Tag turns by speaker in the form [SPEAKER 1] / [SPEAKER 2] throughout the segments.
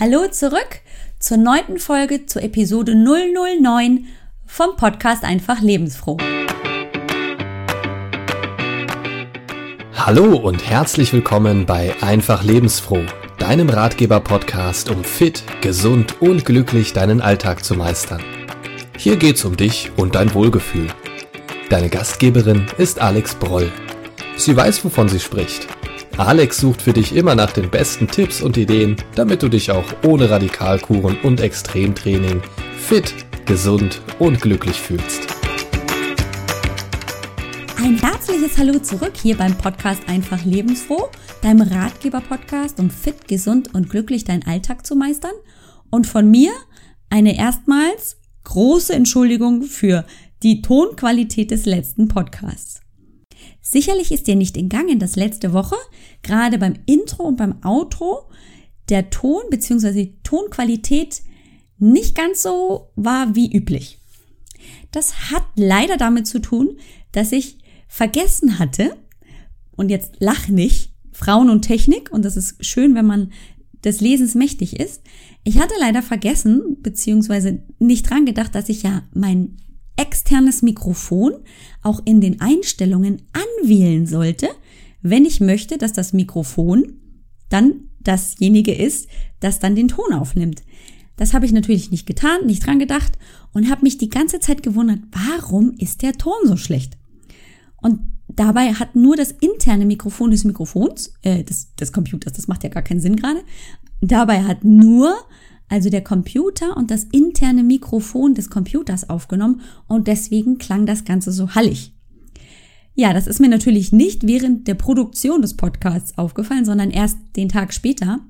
[SPEAKER 1] Hallo zurück zur neunten Folge, zur Episode 009 vom Podcast Einfach Lebensfroh.
[SPEAKER 2] Hallo und herzlich willkommen bei Einfach Lebensfroh, deinem Ratgeber-Podcast, um fit, gesund und glücklich deinen Alltag zu meistern. Hier geht's um dich und dein Wohlgefühl. Deine Gastgeberin ist Alex Broll. Sie weiß, wovon sie spricht Alex sucht für dich immer nach den besten Tipps und Ideen, damit du dich auch ohne Radikalkuren und Extremtraining fit, gesund und glücklich fühlst.
[SPEAKER 1] Ein herzliches Hallo zurück hier beim Podcast Einfach Lebensfroh, deinem Ratgeber-Podcast, um fit, gesund und glücklich deinen Alltag zu meistern. Und von mir eine erstmals große Entschuldigung für die Tonqualität des letzten Podcasts. Sicherlich ist dir nicht entgangen, dass letzte Woche gerade beim Intro und beim Outro der Ton bzw. die Tonqualität nicht ganz so war wie üblich. Das hat leider damit zu tun, dass ich vergessen hatte, und jetzt lach nicht, Frauen und Technik, und das ist schön, wenn man des Lesens mächtig ist. Ich hatte leider vergessen, beziehungsweise nicht dran gedacht, dass ich ja mein externes Mikrofon auch in den Einstellungen anwählen sollte, wenn ich möchte, dass das Mikrofon dann dasjenige ist, das dann den Ton aufnimmt. Das habe ich natürlich nicht getan, nicht dran gedacht und habe mich die ganze Zeit gewundert, warum ist der Ton so schlecht? Und dabei hat nur das interne Mikrofon des Mikrofons, äh, des, des Computers, das macht ja gar keinen Sinn gerade, dabei hat nur also der Computer und das interne Mikrofon des Computers aufgenommen und deswegen klang das Ganze so hallig. Ja, das ist mir natürlich nicht während der Produktion des Podcasts aufgefallen, sondern erst den Tag später.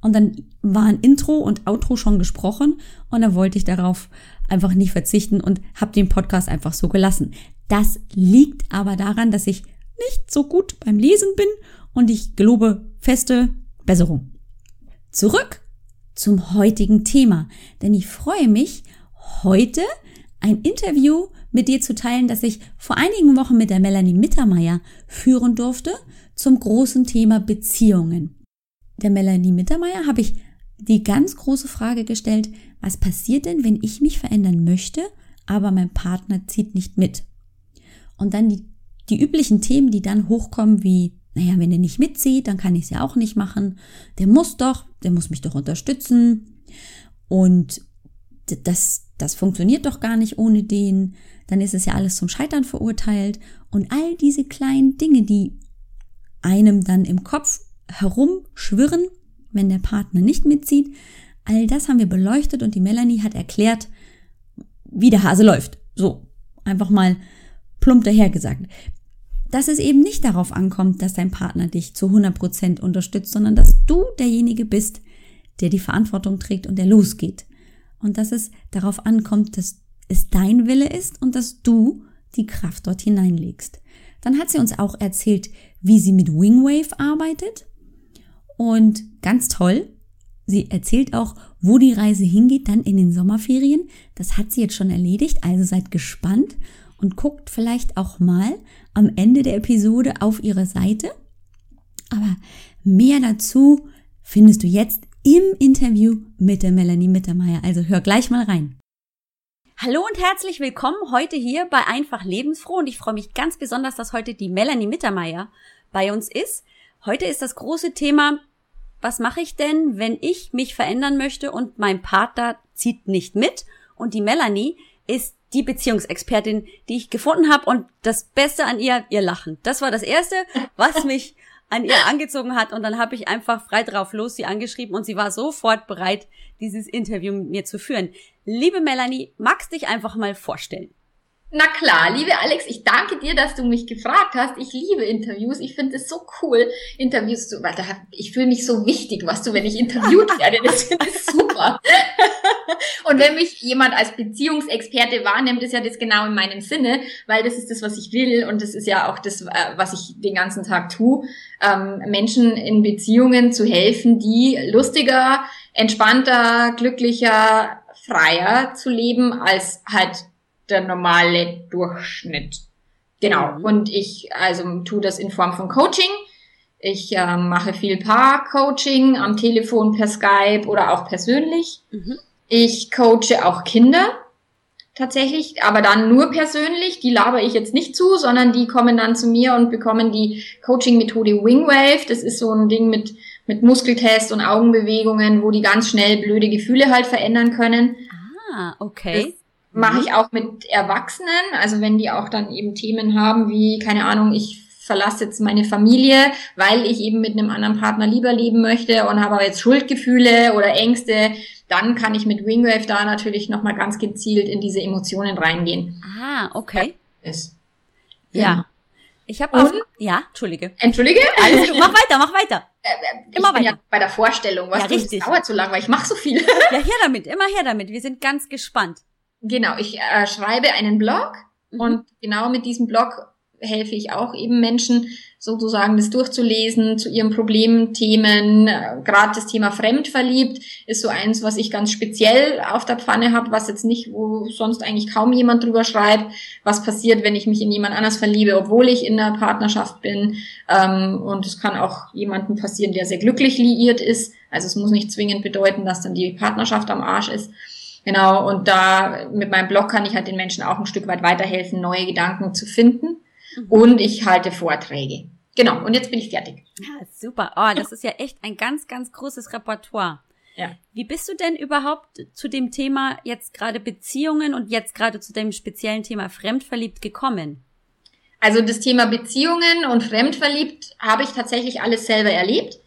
[SPEAKER 1] Und dann waren Intro und Outro schon gesprochen und dann wollte ich darauf einfach nicht verzichten und habe den Podcast einfach so gelassen. Das liegt aber daran, dass ich nicht so gut beim Lesen bin und ich gelobe feste Besserung. Zurück zum heutigen Thema, denn ich freue mich, heute ein Interview mit dir zu teilen, das ich vor einigen Wochen mit der Melanie Mittermeier führen durfte zum großen Thema Beziehungen. Der Melanie Mittermeier habe ich die ganz große Frage gestellt, was passiert denn, wenn ich mich verändern möchte, aber mein Partner zieht nicht mit? Und dann die, die üblichen Themen, die dann hochkommen, wie naja, wenn er nicht mitzieht, dann kann ich es ja auch nicht machen. Der muss doch, der muss mich doch unterstützen. Und das, das funktioniert doch gar nicht ohne den. Dann ist es ja alles zum Scheitern verurteilt. Und all diese kleinen Dinge, die einem dann im Kopf herumschwirren, wenn der Partner nicht mitzieht, all das haben wir beleuchtet und die Melanie hat erklärt, wie der Hase läuft. So, einfach mal plump daher gesagt dass es eben nicht darauf ankommt, dass dein Partner dich zu 100 Prozent unterstützt, sondern dass du derjenige bist, der die Verantwortung trägt und der losgeht. Und dass es darauf ankommt, dass es dein Wille ist und dass du die Kraft dort hineinlegst. Dann hat sie uns auch erzählt, wie sie mit Wingwave arbeitet. Und ganz toll, sie erzählt auch, wo die Reise hingeht, dann in den Sommerferien. Das hat sie jetzt schon erledigt, also seid gespannt und guckt vielleicht auch mal am Ende der Episode auf ihre Seite. Aber mehr dazu findest du jetzt im Interview mit der Melanie Mittermeier. Also hör gleich mal rein. Hallo und herzlich willkommen heute hier bei Einfach Lebensfroh und ich freue mich ganz besonders, dass heute die Melanie Mittermeier bei uns ist. Heute ist das große Thema, was mache ich denn, wenn ich mich verändern möchte und mein Partner zieht nicht mit? Und die Melanie ist die Beziehungsexpertin, die ich gefunden habe und das Beste an ihr, ihr Lachen. Das war das Erste, was mich an ihr angezogen hat und dann habe ich einfach frei drauf los sie angeschrieben und sie war sofort bereit, dieses Interview mit mir zu führen. Liebe Melanie, magst dich einfach mal vorstellen?
[SPEAKER 3] Na klar, liebe Alex, ich danke dir, dass du mich gefragt hast. Ich liebe Interviews. Ich finde es so cool, Interviews zu, weil da, ich fühle mich so wichtig, was du, wenn ich interviewt werde. Das finde ich super. Und wenn mich jemand als Beziehungsexperte wahrnimmt, ist ja das genau in meinem Sinne, weil das ist das, was ich will und das ist ja auch das, äh, was ich den ganzen Tag tue, ähm, Menschen in Beziehungen zu helfen, die lustiger, entspannter, glücklicher, freier zu leben als halt der normale Durchschnitt. Genau. Mhm. Und ich also tu das in Form von Coaching. Ich äh, mache viel Paar-Coaching am Telefon, per Skype oder auch persönlich. Mhm. Ich coache auch Kinder tatsächlich, aber dann nur persönlich. Die laber ich jetzt nicht zu, sondern die kommen dann zu mir und bekommen die Coaching-Methode Wingwave. Das ist so ein Ding mit, mit Muskeltest und Augenbewegungen, wo die ganz schnell blöde Gefühle halt verändern können.
[SPEAKER 1] Ah, okay.
[SPEAKER 3] Das mache ich auch mit Erwachsenen, also wenn die auch dann eben Themen haben wie, keine Ahnung, ich verlasse jetzt meine Familie, weil ich eben mit einem anderen Partner lieber leben möchte und habe aber jetzt Schuldgefühle oder Ängste, dann kann ich mit Wingwave da natürlich nochmal ganz gezielt in diese Emotionen reingehen.
[SPEAKER 1] Ah, okay.
[SPEAKER 3] Ist.
[SPEAKER 1] Ja. ja. Ich habe auch, ja, entschuldige.
[SPEAKER 3] Entschuldige?
[SPEAKER 1] Alles gut, mach weiter, mach weiter.
[SPEAKER 3] Äh, äh immer weiter. Ja bei der Vorstellung, was ja, richtig. dauert so lange, weil ich mache so viel.
[SPEAKER 1] ja, her damit, immer her damit. Wir sind ganz gespannt.
[SPEAKER 3] Genau, ich äh, schreibe einen Blog mhm. und genau mit diesem Blog helfe ich auch eben Menschen, sozusagen das durchzulesen zu ihren Problemthemen. Gerade das Thema Fremdverliebt ist so eins, was ich ganz speziell auf der Pfanne habe, was jetzt nicht, wo sonst eigentlich kaum jemand drüber schreibt, was passiert, wenn ich mich in jemand anders verliebe, obwohl ich in einer Partnerschaft bin. Ähm, und es kann auch jemandem passieren, der sehr glücklich liiert ist. Also es muss nicht zwingend bedeuten, dass dann die Partnerschaft am Arsch ist. Genau, und da mit meinem Blog kann ich halt den Menschen auch ein Stück weit weiterhelfen, neue Gedanken zu finden Mhm. Und ich halte Vorträge. Genau, und jetzt bin ich fertig.
[SPEAKER 1] Ja, super. Oh, das ist ja echt ein ganz, ganz großes Repertoire.
[SPEAKER 3] Ja.
[SPEAKER 1] Wie bist du denn überhaupt zu dem Thema jetzt gerade Beziehungen und jetzt gerade zu dem speziellen Thema Fremdverliebt gekommen?
[SPEAKER 3] Also das Thema Beziehungen und Fremdverliebt habe ich tatsächlich alles selber erlebt.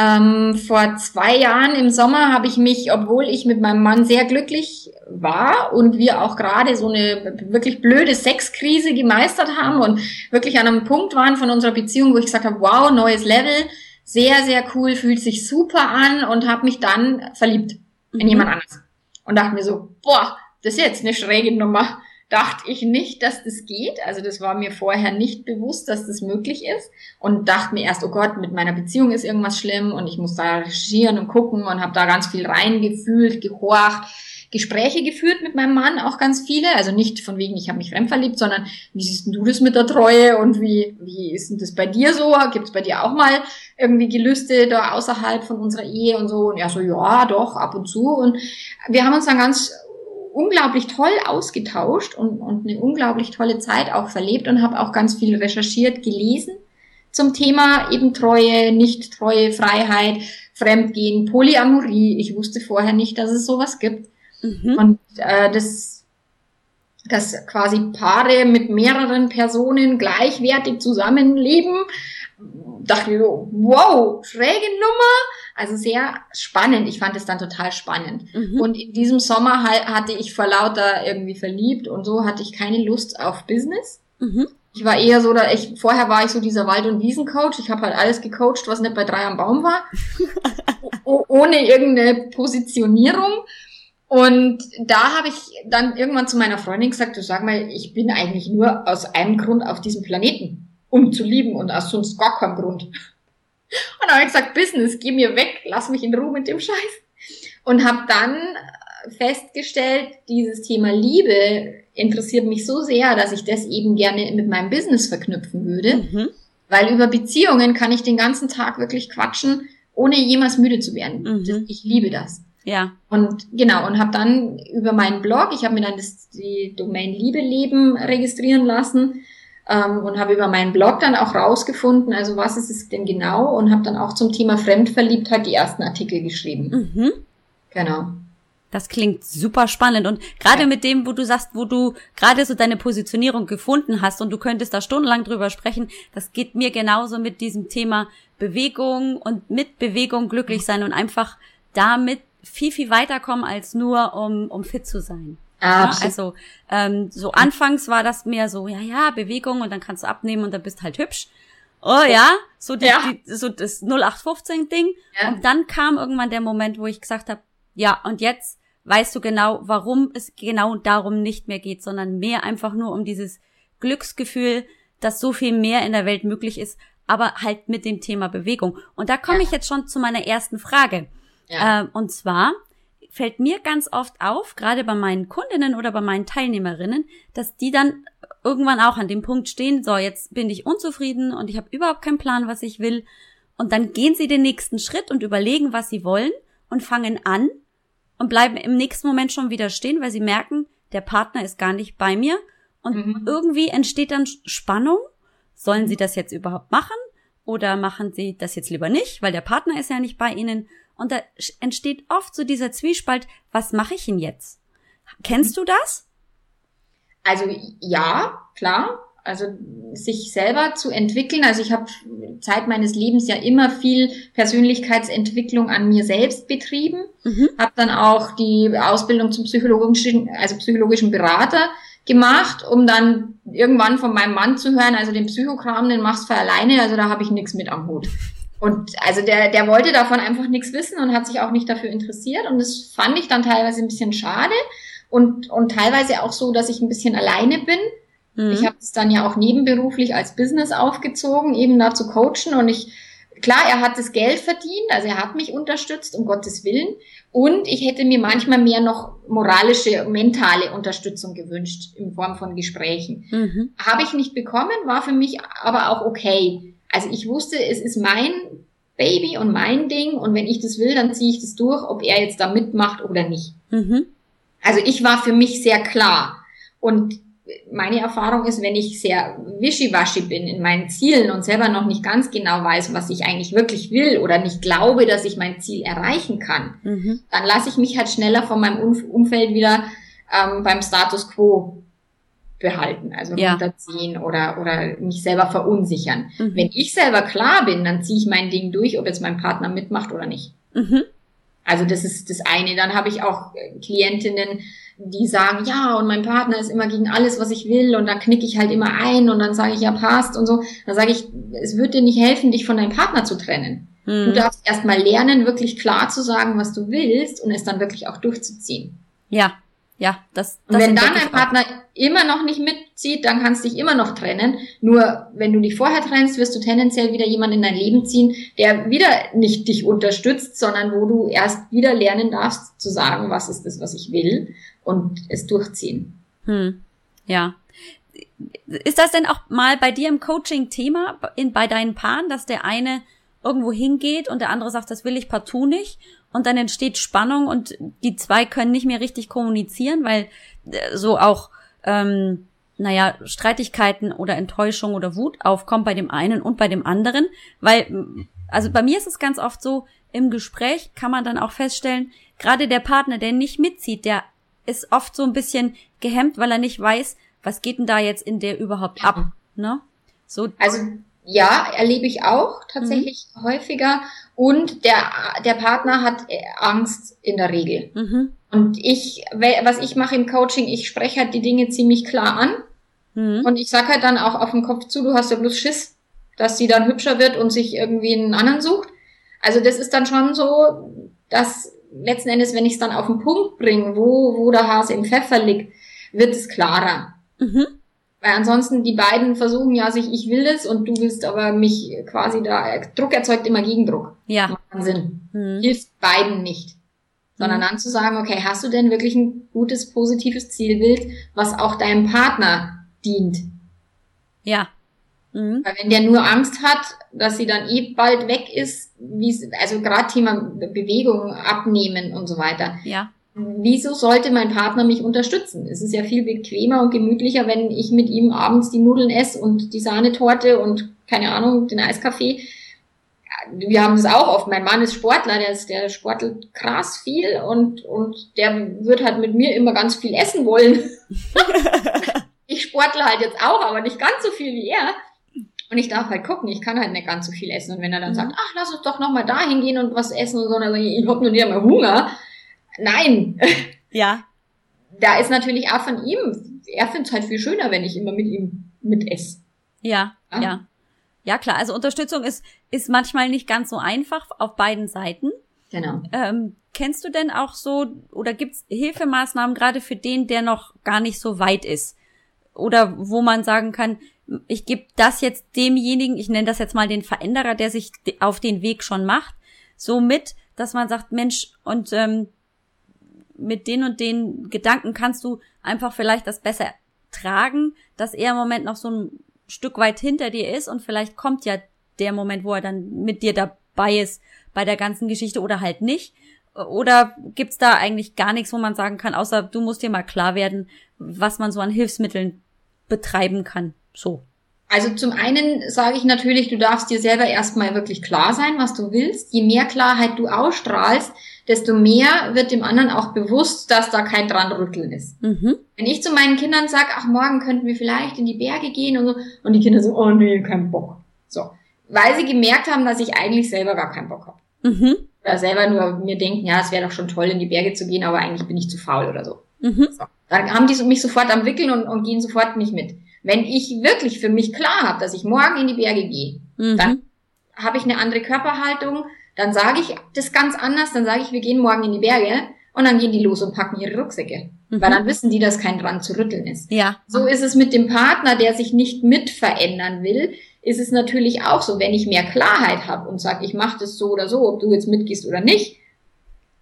[SPEAKER 3] Ähm, vor zwei Jahren im Sommer habe ich mich, obwohl ich mit meinem Mann sehr glücklich war und wir auch gerade so eine wirklich blöde Sexkrise gemeistert haben und wirklich an einem Punkt waren von unserer Beziehung, wo ich gesagt habe, wow, neues Level, sehr, sehr cool, fühlt sich super an und habe mich dann verliebt in mhm. jemand anderes. Und dachte mir so, boah, das ist jetzt eine schräge Nummer dachte ich nicht, dass das geht. Also das war mir vorher nicht bewusst, dass das möglich ist. Und dachte mir erst, oh Gott, mit meiner Beziehung ist irgendwas schlimm und ich muss da recherchieren und gucken und habe da ganz viel reingefühlt, gehorcht. Gespräche geführt mit meinem Mann, auch ganz viele. Also nicht von wegen, ich habe mich fremdverliebt, sondern wie siehst du das mit der Treue und wie, wie ist denn das bei dir so? Gibt es bei dir auch mal irgendwie Gelüste da außerhalb von unserer Ehe und so? Und er so, ja, doch, ab und zu. Und wir haben uns dann ganz unglaublich toll ausgetauscht und, und eine unglaublich tolle Zeit auch verlebt und habe auch ganz viel recherchiert, gelesen zum Thema eben Treue, Nicht-Treue, Freiheit, Fremdgehen, Polyamorie. Ich wusste vorher nicht, dass es sowas gibt. Mhm. Und äh, das, dass quasi Paare mit mehreren Personen gleichwertig zusammenleben, dachte ich so, wow, schräge Nummer. Also sehr spannend. Ich fand es dann total spannend. Mhm. Und in diesem Sommer hatte ich vor lauter irgendwie verliebt und so hatte ich keine Lust auf Business. Mhm. Ich war eher so, da ich, vorher war ich so dieser Wald- und Wiesencoach. Ich habe halt alles gecoacht, was nicht bei drei am Baum war. ohne irgendeine Positionierung. Und da habe ich dann irgendwann zu meiner Freundin gesagt, du sag mal, ich bin eigentlich nur aus einem Grund auf diesem Planeten, um zu lieben und aus sonst gar keinem Grund. Und dann habe ich gesagt, Business, geh mir weg, lass mich in Ruhe mit dem Scheiß. Und habe dann festgestellt, dieses Thema Liebe interessiert mich so sehr, dass ich das eben gerne mit meinem Business verknüpfen würde. Mhm. Weil über Beziehungen kann ich den ganzen Tag wirklich quatschen, ohne jemals müde zu werden. Mhm. Ich liebe das.
[SPEAKER 1] Ja.
[SPEAKER 3] Und genau, und habe dann über meinen Blog, ich habe mir dann das, die Domain Liebe Leben registrieren lassen ähm, und habe über meinen Blog dann auch rausgefunden, also was ist es denn genau und habe dann auch zum Thema Fremdverliebtheit die ersten Artikel geschrieben. Mhm. Genau.
[SPEAKER 1] Das klingt super spannend und gerade ja. mit dem, wo du sagst, wo du gerade so deine Positionierung gefunden hast und du könntest da stundenlang drüber sprechen, das geht mir genauso mit diesem Thema Bewegung und mit Bewegung glücklich sein und einfach damit viel, viel weiterkommen als nur um, um fit zu sein. Ja, also ähm, so anfangs war das mehr so, ja, ja, Bewegung und dann kannst du abnehmen und dann bist halt hübsch. Oh ja, so, die, ja. Die, so das 0815-Ding. Ja. Und dann kam irgendwann der Moment, wo ich gesagt habe, ja, und jetzt weißt du genau, warum es genau darum nicht mehr geht, sondern mehr einfach nur um dieses Glücksgefühl, dass so viel mehr in der Welt möglich ist, aber halt mit dem Thema Bewegung. Und da komme ja. ich jetzt schon zu meiner ersten Frage. Ja. Ähm, und zwar, fällt mir ganz oft auf, gerade bei meinen Kundinnen oder bei meinen Teilnehmerinnen, dass die dann irgendwann auch an dem Punkt stehen, so, jetzt bin ich unzufrieden und ich habe überhaupt keinen Plan, was ich will. Und dann gehen sie den nächsten Schritt und überlegen, was sie wollen und fangen an und bleiben im nächsten Moment schon wieder stehen, weil sie merken, der Partner ist gar nicht bei mir. Und mhm. irgendwie entsteht dann Spannung. Sollen sie das jetzt überhaupt machen? Oder machen sie das jetzt lieber nicht, weil der Partner ist ja nicht bei ihnen? Und da entsteht oft so dieser Zwiespalt, was mache ich denn jetzt? Kennst du das?
[SPEAKER 3] Also ja, klar. Also sich selber zu entwickeln. Also ich habe Zeit meines Lebens ja immer viel Persönlichkeitsentwicklung an mir selbst betrieben. Mhm. Habe dann auch die Ausbildung zum psychologischen, also psychologischen Berater gemacht, um dann irgendwann von meinem Mann zu hören, also den Psychokram, den machst du alleine, also da habe ich nichts mit am Hut. Und also der, der wollte davon einfach nichts wissen und hat sich auch nicht dafür interessiert. Und das fand ich dann teilweise ein bisschen schade und, und teilweise auch so, dass ich ein bisschen alleine bin. Mhm. Ich habe es dann ja auch nebenberuflich als Business aufgezogen, eben da zu coachen. Und ich, klar, er hat das Geld verdient, also er hat mich unterstützt, um Gottes Willen. Und ich hätte mir manchmal mehr noch moralische, mentale Unterstützung gewünscht in Form von Gesprächen. Mhm. Habe ich nicht bekommen, war für mich aber auch okay. Also ich wusste, es ist mein Baby und mein Ding und wenn ich das will, dann ziehe ich das durch, ob er jetzt da mitmacht oder nicht. Mhm. Also ich war für mich sehr klar. Und meine Erfahrung ist, wenn ich sehr wischiwaschi bin in meinen Zielen und selber noch nicht ganz genau weiß, was ich eigentlich wirklich will oder nicht glaube, dass ich mein Ziel erreichen kann, mhm. dann lasse ich mich halt schneller von meinem Umfeld wieder ähm, beim Status quo behalten, also ja. runterziehen oder, oder mich selber verunsichern. Mhm. Wenn ich selber klar bin, dann ziehe ich mein Ding durch, ob jetzt mein Partner mitmacht oder nicht. Mhm. Also das ist das eine. Dann habe ich auch Klientinnen, die sagen, ja, und mein Partner ist immer gegen alles, was ich will, und dann knicke ich halt immer ein und dann sage ich, ja, passt und so. Dann sage ich, es wird dir nicht helfen, dich von deinem Partner zu trennen. Mhm. Du darfst erstmal lernen, wirklich klar zu sagen, was du willst und es dann wirklich auch durchzuziehen.
[SPEAKER 1] Ja, ja, das,
[SPEAKER 3] das und wenn dann ein Partner auch. immer noch nicht mitzieht, dann kannst du dich immer noch trennen. Nur wenn du dich vorher trennst, wirst du tendenziell wieder jemanden in dein Leben ziehen, der wieder nicht dich unterstützt, sondern wo du erst wieder lernen darfst zu sagen, was ist das, was ich will und es durchziehen.
[SPEAKER 1] Hm. Ja. Ist das denn auch mal bei dir im Coaching Thema in, bei deinen Paaren, dass der eine irgendwo hingeht und der andere sagt, das will ich partout nicht? Und dann entsteht Spannung und die zwei können nicht mehr richtig kommunizieren, weil äh, so auch, ähm, naja, Streitigkeiten oder Enttäuschung oder Wut aufkommt bei dem einen und bei dem anderen, weil, also bei mir ist es ganz oft so, im Gespräch kann man dann auch feststellen, gerade der Partner, der nicht mitzieht, der ist oft so ein bisschen gehemmt, weil er nicht weiß, was geht denn da jetzt in der überhaupt ab, ne?
[SPEAKER 3] So. Also ja, erlebe ich auch tatsächlich mhm. häufiger. Und der, der Partner hat äh, Angst in der Regel. Mhm. Und ich, was ich mache im Coaching, ich spreche halt die Dinge ziemlich klar an. Mhm. Und ich sag halt dann auch auf den Kopf zu, du hast ja bloß Schiss, dass sie dann hübscher wird und sich irgendwie einen anderen sucht. Also das ist dann schon so, dass letzten Endes, wenn ich es dann auf den Punkt bringe, wo, wo der Hase im Pfeffer liegt, wird es klarer. Mhm. Weil ansonsten die beiden versuchen ja sich, ich will das und du willst aber mich quasi da, Druck erzeugt immer Gegendruck.
[SPEAKER 1] Ja.
[SPEAKER 3] Macht Sinn. Hm. Hilft beiden nicht. Sondern hm. dann zu sagen, okay, hast du denn wirklich ein gutes, positives Zielbild, was auch deinem Partner dient?
[SPEAKER 1] Ja.
[SPEAKER 3] Mhm. Weil wenn der nur Angst hat, dass sie dann eh bald weg ist, wie, also gerade Thema Bewegung, Abnehmen und so weiter.
[SPEAKER 1] Ja
[SPEAKER 3] wieso sollte mein Partner mich unterstützen? Es ist ja viel bequemer und gemütlicher, wenn ich mit ihm abends die Nudeln esse und die Sahnetorte und keine Ahnung, den Eiskaffee. Wir haben das auch oft. Mein Mann ist Sportler, der, ist, der sportelt krass viel und, und der wird halt mit mir immer ganz viel essen wollen. ich sportle halt jetzt auch, aber nicht ganz so viel wie er. Und ich darf halt gucken, ich kann halt nicht ganz so viel essen. Und wenn er dann mhm. sagt, ach, lass uns doch nochmal da hingehen und was essen und so, dann sage ich, ich hab nur nicht einmal Hunger Nein.
[SPEAKER 1] Ja.
[SPEAKER 3] Da ist natürlich auch von ihm, er findet es halt viel schöner, wenn ich immer mit ihm mit esse.
[SPEAKER 1] Ja, ja, ja. Ja, klar. Also Unterstützung ist, ist manchmal nicht ganz so einfach auf beiden Seiten.
[SPEAKER 3] Genau.
[SPEAKER 1] Ähm, kennst du denn auch so, oder gibt's Hilfemaßnahmen gerade für den, der noch gar nicht so weit ist? Oder wo man sagen kann, ich gebe das jetzt demjenigen, ich nenne das jetzt mal den Veränderer, der sich auf den Weg schon macht, so mit, dass man sagt, Mensch, und ähm, mit den und den Gedanken kannst du einfach vielleicht das besser tragen, dass er im Moment noch so ein Stück weit hinter dir ist und vielleicht kommt ja der Moment, wo er dann mit dir dabei ist bei der ganzen Geschichte oder halt nicht. Oder gibt's da eigentlich gar nichts, wo man sagen kann, außer du musst dir mal klar werden, was man so an Hilfsmitteln betreiben kann. So.
[SPEAKER 3] Also zum einen sage ich natürlich, du darfst dir selber erstmal wirklich klar sein, was du willst. Je mehr Klarheit du ausstrahlst, desto mehr wird dem anderen auch bewusst, dass da kein dran rütteln ist. Mhm. Wenn ich zu meinen Kindern sage, ach, morgen könnten wir vielleicht in die Berge gehen und so, und die Kinder so, oh nee, kein Bock. So. Weil sie gemerkt haben, dass ich eigentlich selber gar keinen Bock habe. Mhm. Oder selber nur mir denken, ja, es wäre doch schon toll, in die Berge zu gehen, aber eigentlich bin ich zu faul oder so. Mhm. so. Dann haben die mich sofort am Wickeln und, und gehen sofort nicht mit. Wenn ich wirklich für mich klar habe, dass ich morgen in die Berge gehe, mhm. dann habe ich eine andere Körperhaltung, dann sage ich das ganz anders, dann sage ich, wir gehen morgen in die Berge und dann gehen die los und packen ihre Rucksäcke. Mhm. Weil dann wissen die, dass kein dran zu rütteln ist.
[SPEAKER 1] Ja.
[SPEAKER 3] So ist es mit dem Partner, der sich nicht mit verändern will, ist es natürlich auch so, wenn ich mehr Klarheit habe und sage, ich mache das so oder so, ob du jetzt mitgehst oder nicht,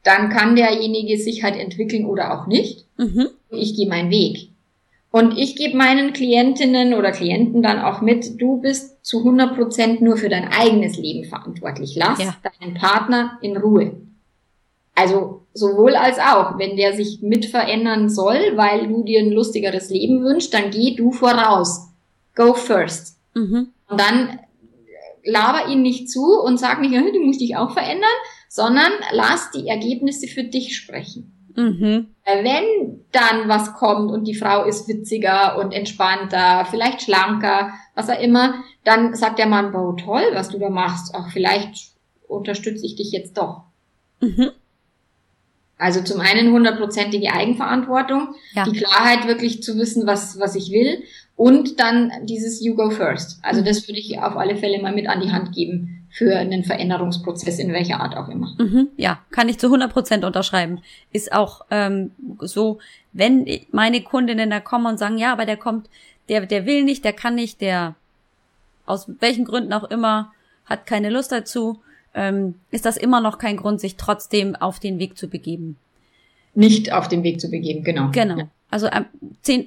[SPEAKER 3] dann kann derjenige sich halt entwickeln oder auch nicht. Mhm. Ich gehe meinen Weg. Und ich gebe meinen Klientinnen oder Klienten dann auch mit, du bist zu 100 Prozent nur für dein eigenes Leben verantwortlich. Lass ja. deinen Partner in Ruhe. Also sowohl als auch, wenn der sich mit verändern soll, weil du dir ein lustigeres Leben wünschst, dann geh du voraus. Go first. Mhm. Und dann laber ihn nicht zu und sag nicht, du musst dich auch verändern, sondern lass die Ergebnisse für dich sprechen. Mhm. Wenn dann was kommt und die Frau ist witziger und entspannter, vielleicht schlanker, was auch immer, dann sagt der Mann, wow, toll, was du da machst. Auch vielleicht unterstütze ich dich jetzt doch. Mhm. Also zum einen hundertprozentige Eigenverantwortung, ja. die Klarheit wirklich zu wissen, was, was ich will und dann dieses You Go First. Also mhm. das würde ich auf alle Fälle mal mit an die Hand geben für einen Veränderungsprozess in welcher Art auch immer.
[SPEAKER 1] Mhm, ja, kann ich zu 100 Prozent unterschreiben. Ist auch ähm, so, wenn meine Kundinnen da kommen und sagen, ja, aber der kommt, der, der will nicht, der kann nicht, der aus welchen Gründen auch immer hat keine Lust dazu, ähm, ist das immer noch kein Grund, sich trotzdem auf den Weg zu begeben.
[SPEAKER 3] Nicht auf den Weg zu begeben, genau.
[SPEAKER 1] Genau. Ja. Also ähm,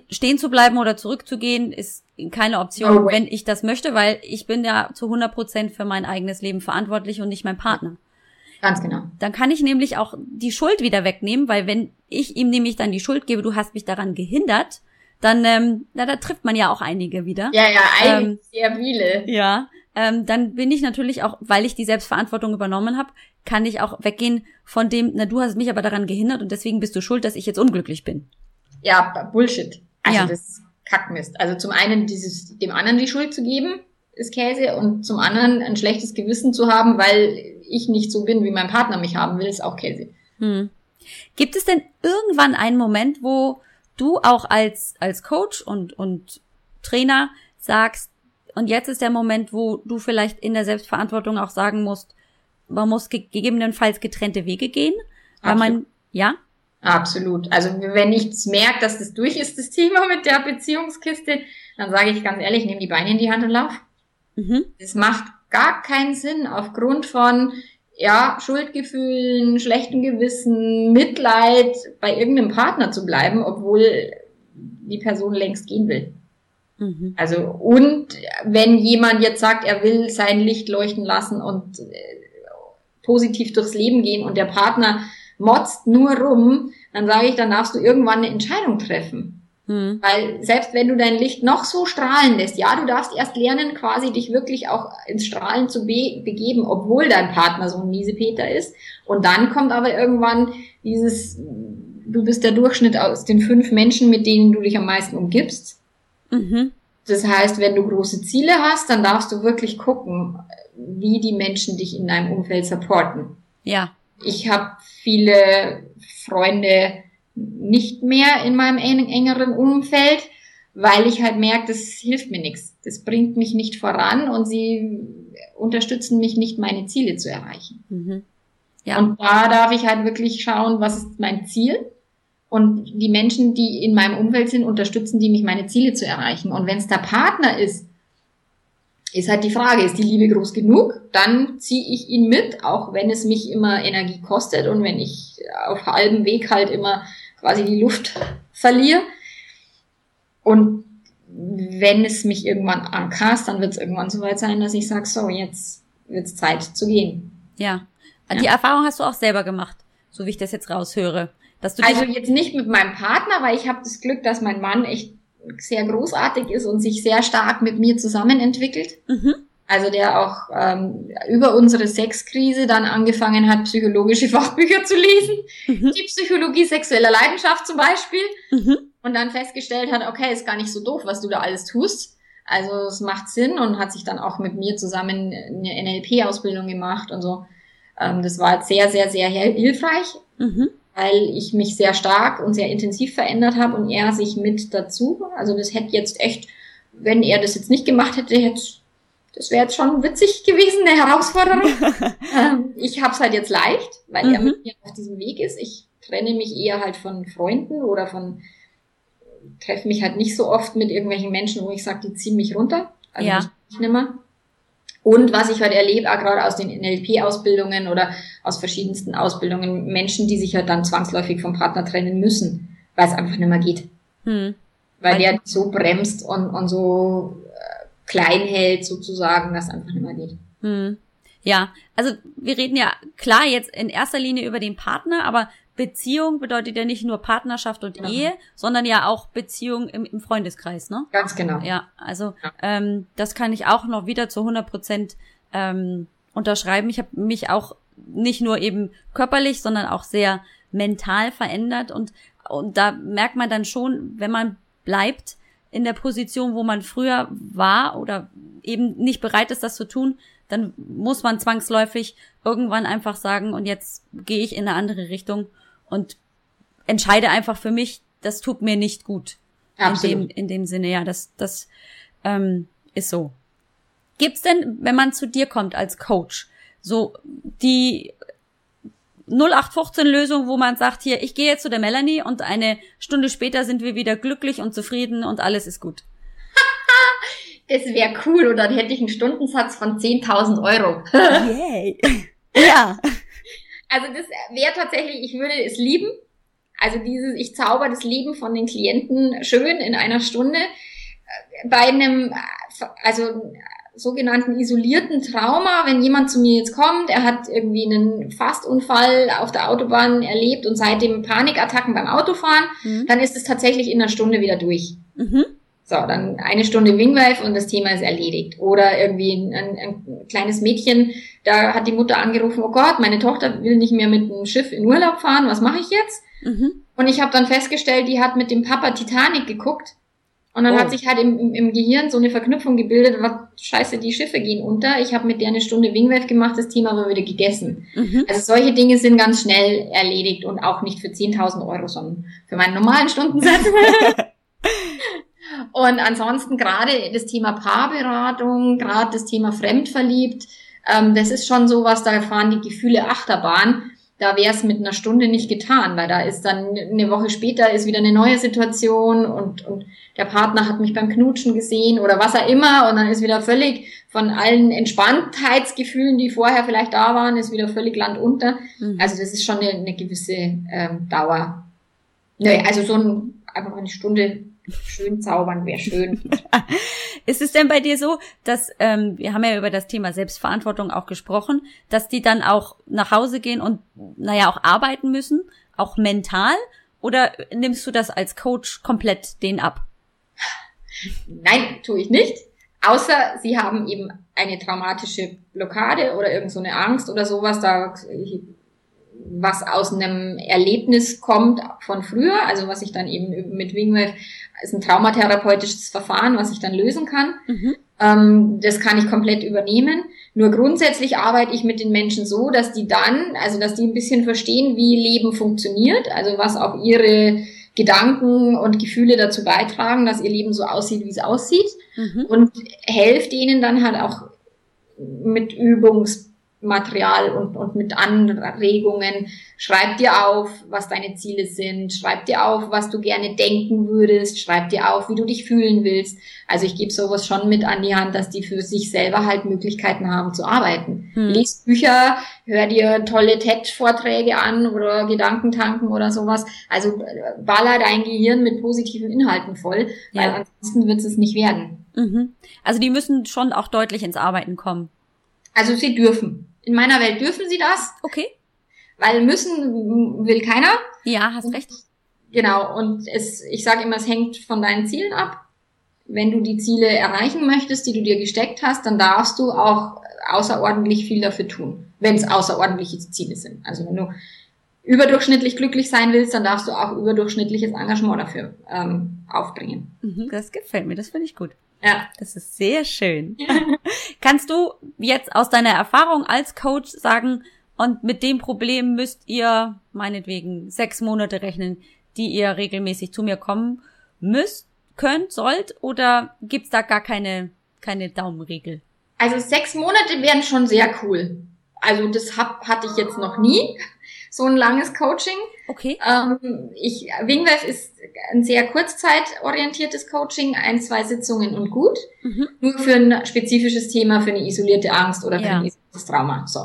[SPEAKER 1] stehen zu bleiben oder zurückzugehen ist keine Option, no wenn ich das möchte, weil ich bin ja zu 100 Prozent für mein eigenes Leben verantwortlich und nicht mein Partner.
[SPEAKER 3] Ganz genau.
[SPEAKER 1] Dann kann ich nämlich auch die Schuld wieder wegnehmen, weil wenn ich ihm nämlich dann die Schuld gebe, du hast mich daran gehindert, dann ähm, na, da trifft man ja auch einige wieder.
[SPEAKER 3] Ja, ja, einige, ähm, sehr viele.
[SPEAKER 1] Ja, ähm, dann bin ich natürlich auch, weil ich die Selbstverantwortung übernommen habe, kann ich auch weggehen von dem, na du hast mich aber daran gehindert und deswegen bist du schuld, dass ich jetzt unglücklich bin
[SPEAKER 3] ja, Bullshit. Also ja. das ist Kackmist. Also zum einen dieses, dem anderen die Schuld zu geben, ist Käse, und zum anderen ein schlechtes Gewissen zu haben, weil ich nicht so bin, wie mein Partner mich haben will, ist auch Käse. Hm.
[SPEAKER 1] Gibt es denn irgendwann einen Moment, wo du auch als, als Coach und, und Trainer sagst, und jetzt ist der Moment, wo du vielleicht in der Selbstverantwortung auch sagen musst, man muss gegebenenfalls getrennte Wege gehen, weil Absolut. man, ja?
[SPEAKER 3] Absolut. Also wenn ich merke, dass das durch ist, das Thema mit der Beziehungskiste, dann sage ich ganz ehrlich, nehme die Beine in die Hand und lauf. Mhm. Das macht gar keinen Sinn aufgrund von ja, Schuldgefühlen, schlechten Gewissen, Mitleid bei irgendeinem Partner zu bleiben, obwohl die Person längst gehen will. Mhm. Also, und wenn jemand jetzt sagt, er will sein Licht leuchten lassen und äh, positiv durchs Leben gehen und der Partner motzt nur rum, dann sage ich, dann darfst du irgendwann eine Entscheidung treffen. Hm. Weil selbst wenn du dein Licht noch so strahlen lässt, ja, du darfst erst lernen, quasi dich wirklich auch ins Strahlen zu be begeben, obwohl dein Partner so ein Miesepeter ist. Und dann kommt aber irgendwann dieses, du bist der Durchschnitt aus den fünf Menschen, mit denen du dich am meisten umgibst. Mhm. Das heißt, wenn du große Ziele hast, dann darfst du wirklich gucken, wie die Menschen dich in deinem Umfeld supporten.
[SPEAKER 1] Ja.
[SPEAKER 3] Ich habe viele Freunde nicht mehr in meinem engeren Umfeld, weil ich halt merke, das hilft mir nichts. Das bringt mich nicht voran und sie unterstützen mich nicht, meine Ziele zu erreichen. Mhm. Ja. Und da darf ich halt wirklich schauen, was ist mein Ziel? Und die Menschen, die in meinem Umfeld sind, unterstützen die mich, meine Ziele zu erreichen. Und wenn es der Partner ist, ist halt die Frage, ist die Liebe groß genug? Dann ziehe ich ihn mit, auch wenn es mich immer Energie kostet und wenn ich auf halbem Weg halt immer quasi die Luft verliere. Und wenn es mich irgendwann ankast, dann wird es irgendwann soweit sein, dass ich sage, so, jetzt wird es Zeit zu gehen.
[SPEAKER 1] Ja. Die ja. Erfahrung hast du auch selber gemacht, so wie ich das jetzt raushöre. Dass du
[SPEAKER 3] also jetzt nicht mit meinem Partner, weil ich habe das Glück, dass mein Mann echt sehr großartig ist und sich sehr stark mit mir zusammen entwickelt. Mhm. Also der auch ähm, über unsere Sexkrise dann angefangen hat, psychologische Fachbücher zu lesen. Mhm. Die Psychologie sexueller Leidenschaft zum Beispiel. Mhm. Und dann festgestellt hat, okay, ist gar nicht so doof, was du da alles tust. Also es macht Sinn und hat sich dann auch mit mir zusammen eine NLP-Ausbildung gemacht und so. Ähm, das war sehr, sehr, sehr hilfreich, mhm. Weil ich mich sehr stark und sehr intensiv verändert habe und er sich mit dazu. Also das hätte jetzt echt, wenn er das jetzt nicht gemacht hätte, hätte das wäre jetzt schon witzig gewesen, eine Herausforderung. ähm, ich habe es halt jetzt leicht, weil mhm. er mit mir auf diesem Weg ist. Ich trenne mich eher halt von Freunden oder von treffe mich halt nicht so oft mit irgendwelchen Menschen, wo ich sage, die ziehen mich runter. Also ja. nicht nimmer. Und was ich halt erlebe, auch gerade aus den NLP-Ausbildungen oder aus verschiedensten Ausbildungen, Menschen, die sich halt dann zwangsläufig vom Partner trennen müssen, weil es einfach nicht mehr geht. Hm. Weil der so bremst und, und so klein hält sozusagen, das einfach nicht mehr geht. Hm.
[SPEAKER 1] Ja, also wir reden ja klar jetzt in erster Linie über den Partner, aber Beziehung bedeutet ja nicht nur Partnerschaft und ja. Ehe, sondern ja auch Beziehung im, im, Freundeskreis, ne?
[SPEAKER 3] Ganz genau.
[SPEAKER 1] Ja, also ja. Ähm, das kann ich auch noch wieder zu 100 Prozent ähm, unterschreiben. Ich habe mich auch nicht nur eben körperlich, sondern auch sehr mental verändert und und da merkt man dann schon, wenn man bleibt, in der Position, wo man früher war oder eben nicht bereit ist, das zu tun, dann muss man zwangsläufig irgendwann einfach sagen, und jetzt gehe ich in eine andere Richtung und entscheide einfach für mich, das tut mir nicht gut. Absolut. In dem, in dem Sinne, ja, das, das ähm, ist so. Gibt's denn, wenn man zu dir kommt als Coach, so die 0815-Lösung, wo man sagt, hier, ich gehe jetzt zu der Melanie und eine Stunde später sind wir wieder glücklich und zufrieden und alles ist gut.
[SPEAKER 3] das wäre cool und dann hätte ich einen Stundensatz von 10.000 Euro.
[SPEAKER 1] Yay. ja.
[SPEAKER 3] Also das wäre tatsächlich, ich würde es lieben. Also dieses, ich zauber das Leben von den Klienten schön in einer Stunde. Bei einem, also sogenannten isolierten Trauma, wenn jemand zu mir jetzt kommt, er hat irgendwie einen Fastunfall auf der Autobahn erlebt und seitdem Panikattacken beim Autofahren, mhm. dann ist es tatsächlich in einer Stunde wieder durch. Mhm. So, dann eine Stunde Wingwave und das Thema ist erledigt. Oder irgendwie ein, ein, ein, kleines Mädchen, da hat die Mutter angerufen, oh Gott, meine Tochter will nicht mehr mit dem Schiff in Urlaub fahren, was mache ich jetzt? Mhm. Und ich habe dann festgestellt, die hat mit dem Papa Titanic geguckt und dann oh. hat sich halt im, im, im, Gehirn so eine Verknüpfung gebildet, was scheiße, die Schiffe gehen unter. Ich habe mit der eine Stunde Wingwave gemacht, das Thema war wieder gegessen. Mhm. Also solche Dinge sind ganz schnell erledigt und auch nicht für 10.000 Euro, sondern für meinen normalen Stundensatz. und ansonsten gerade das Thema Paarberatung, gerade das Thema Fremdverliebt, ähm, das ist schon sowas, da fahren die Gefühle Achterbahn da wäre es mit einer Stunde nicht getan, weil da ist dann eine Woche später ist wieder eine neue Situation und, und der Partner hat mich beim Knutschen gesehen oder was er immer und dann ist wieder völlig von allen Entspanntheitsgefühlen, die vorher vielleicht da waren, ist wieder völlig landunter. Mhm. Also das ist schon eine, eine gewisse ähm, Dauer. Nee, also so ein, einfach eine Stunde schön zaubern wäre schön.
[SPEAKER 1] ist es denn bei dir so, dass, ähm, wir haben ja über das Thema Selbstverantwortung auch gesprochen, dass die dann auch nach Hause gehen und, naja, auch arbeiten müssen, auch mental? Oder nimmst du das als Coach komplett den ab?
[SPEAKER 3] Nein, tue ich nicht. Außer sie haben eben eine traumatische Blockade oder irgend so eine Angst oder sowas, da was aus einem Erlebnis kommt von früher, also was ich dann eben mit Wingwave ist ein traumatherapeutisches Verfahren, was ich dann lösen kann. Mhm. Ähm, das kann ich komplett übernehmen. Nur grundsätzlich arbeite ich mit den Menschen so, dass die dann, also dass die ein bisschen verstehen, wie Leben funktioniert, also was auch ihre Gedanken und Gefühle dazu beitragen, dass ihr Leben so aussieht, wie es aussieht. Mhm. Und helft ihnen dann halt auch mit Übungs Material und, und mit Anregungen. Schreib dir auf, was deine Ziele sind. Schreib dir auf, was du gerne denken würdest. Schreib dir auf, wie du dich fühlen willst. Also ich gebe sowas schon mit an die Hand, dass die für sich selber halt Möglichkeiten haben zu arbeiten. Hm. Lies Bücher, hör dir tolle TED-Vorträge an oder Gedankentanken oder sowas. Also äh, baller dein Gehirn mit positiven Inhalten voll, ja. weil ansonsten wird es nicht werden.
[SPEAKER 1] Mhm. Also die müssen schon auch deutlich ins Arbeiten kommen.
[SPEAKER 3] Also sie dürfen. In meiner Welt dürfen sie das.
[SPEAKER 1] Okay.
[SPEAKER 3] Weil müssen will keiner.
[SPEAKER 1] Ja, hast recht.
[SPEAKER 3] Genau. Und es, ich sage immer, es hängt von deinen Zielen ab. Wenn du die Ziele erreichen möchtest, die du dir gesteckt hast, dann darfst du auch außerordentlich viel dafür tun, wenn es außerordentliche Ziele sind. Also wenn du überdurchschnittlich glücklich sein willst, dann darfst du auch überdurchschnittliches Engagement dafür ähm, aufbringen.
[SPEAKER 1] Mhm, das gefällt mir, das finde ich gut.
[SPEAKER 3] Ja.
[SPEAKER 1] Das ist sehr schön. Kannst du jetzt aus deiner Erfahrung als Coach sagen, und mit dem Problem müsst ihr meinetwegen sechs Monate rechnen, die ihr regelmäßig zu mir kommen müsst, könnt, sollt, oder gibt's da gar keine, keine Daumenregel?
[SPEAKER 3] Also sechs Monate wären schon sehr cool. Also das hab, hatte ich jetzt noch nie so ein langes Coaching.
[SPEAKER 1] Okay.
[SPEAKER 3] Ähm, ich, Wingwave ist ein sehr kurzzeitorientiertes Coaching, ein, zwei Sitzungen und gut. Mhm. Nur für ein spezifisches Thema, für eine isolierte Angst oder für ja. ein isoliertes Trauma. So.